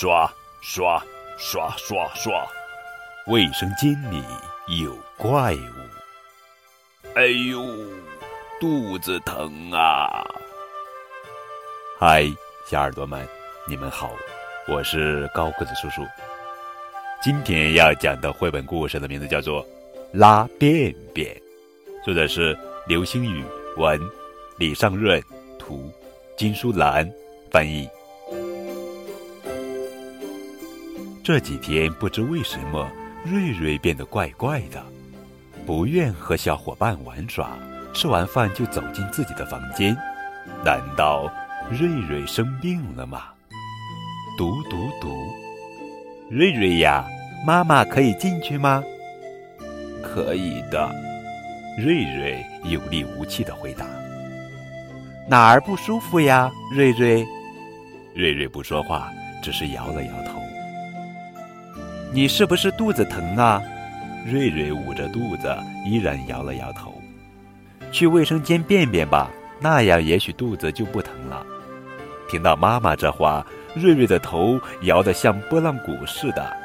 刷刷刷刷刷，卫生间里有怪物。哎呦，肚子疼啊！嗨，小耳朵们，你们好，我是高个子叔叔。今天要讲的绘本故事的名字叫做《拉便便》，作者是刘星宇，文李尚润，图金淑兰翻译。这几天不知为什么，瑞瑞变得怪怪的，不愿和小伙伴玩耍，吃完饭就走进自己的房间。难道瑞瑞生病了吗？读读读，瑞瑞呀，妈妈可以进去吗？可以的，瑞瑞有力无气的回答。哪儿不舒服呀，瑞瑞？瑞瑞不说话，只是摇了摇头。你是不是肚子疼啊？瑞瑞捂着肚子，依然摇了摇头。去卫生间便便吧，那样也许肚子就不疼了。听到妈妈这话，瑞瑞的头摇得像拨浪鼓似的。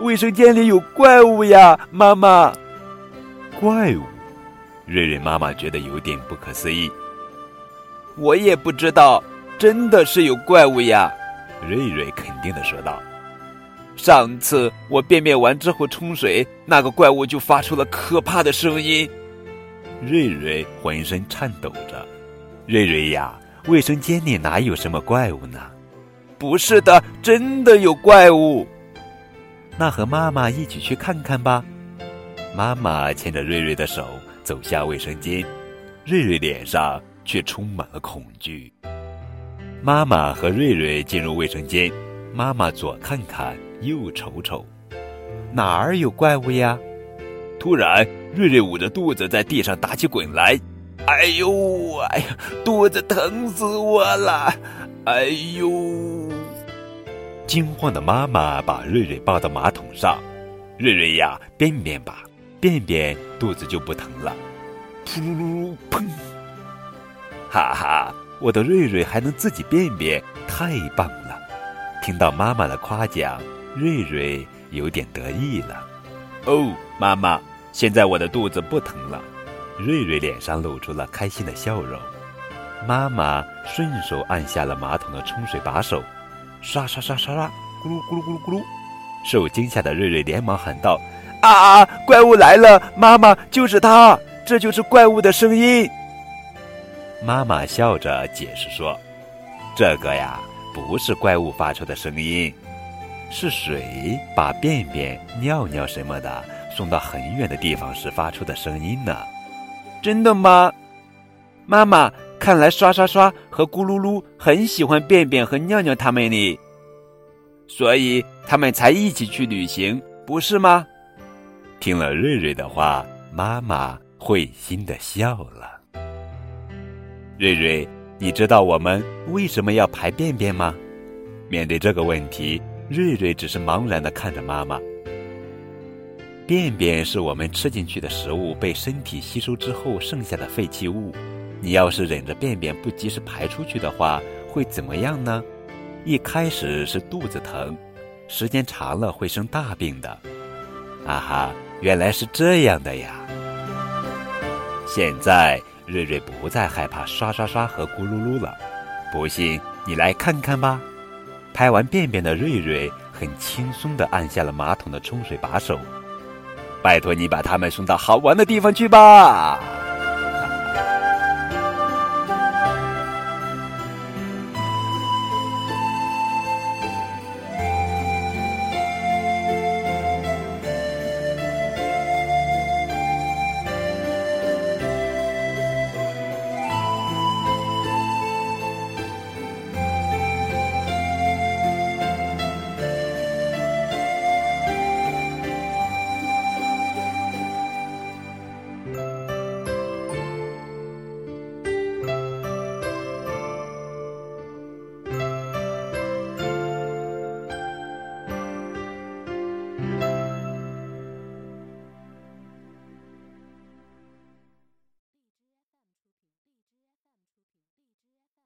卫生间里有怪物呀，妈妈！怪物？瑞瑞妈妈觉得有点不可思议。我也不知道，真的是有怪物呀！瑞瑞肯定的说道。上次我便便完之后冲水，那个怪物就发出了可怕的声音。瑞瑞浑身颤抖着。瑞瑞呀，卫生间里哪有什么怪物呢？不是的，真的有怪物。那和妈妈一起去看看吧。妈妈牵着瑞瑞的手走下卫生间，瑞瑞脸上却充满了恐惧。妈妈和瑞瑞进入卫生间，妈妈左看看。又瞅瞅，哪儿有怪物呀？突然，瑞瑞捂着肚子在地上打起滚来。哎呦，哎呀，肚子疼死我了！哎呦！惊慌的妈妈把瑞瑞抱到马桶上。瑞瑞呀，便便吧，便便，肚子就不疼了。噗噜噜，砰！哈哈，我的瑞瑞还能自己便便，太棒了！听到妈妈的夸奖。瑞瑞有点得意了，哦，妈妈，现在我的肚子不疼了。瑞瑞脸上露出了开心的笑容。妈妈顺手按下了马桶的冲水把手，刷刷刷刷刷，咕噜咕噜咕噜咕噜。受惊吓的瑞瑞连忙喊道：“啊啊，怪物来了！妈妈，就是他，这就是怪物的声音。”妈妈笑着解释说：“这个呀，不是怪物发出的声音。”是水把便便、尿尿什么的送到很远的地方时发出的声音呢？真的吗？妈妈，看来刷刷刷和咕噜噜很喜欢便便和尿尿他们呢，所以他们才一起去旅行，不是吗？听了瑞瑞的话，妈妈会心的笑了。瑞瑞，你知道我们为什么要排便便吗？面对这个问题。瑞瑞只是茫然的看着妈妈。便便是我们吃进去的食物被身体吸收之后剩下的废弃物。你要是忍着便便不及时排出去的话，会怎么样呢？一开始是肚子疼，时间长了会生大病的。啊哈，原来是这样的呀！现在瑞瑞不再害怕刷刷刷和咕噜噜了。不信，你来看看吧。拍完便便的瑞瑞很轻松地按下了马桶的冲水把手。拜托你把他们送到好玩的地方去吧。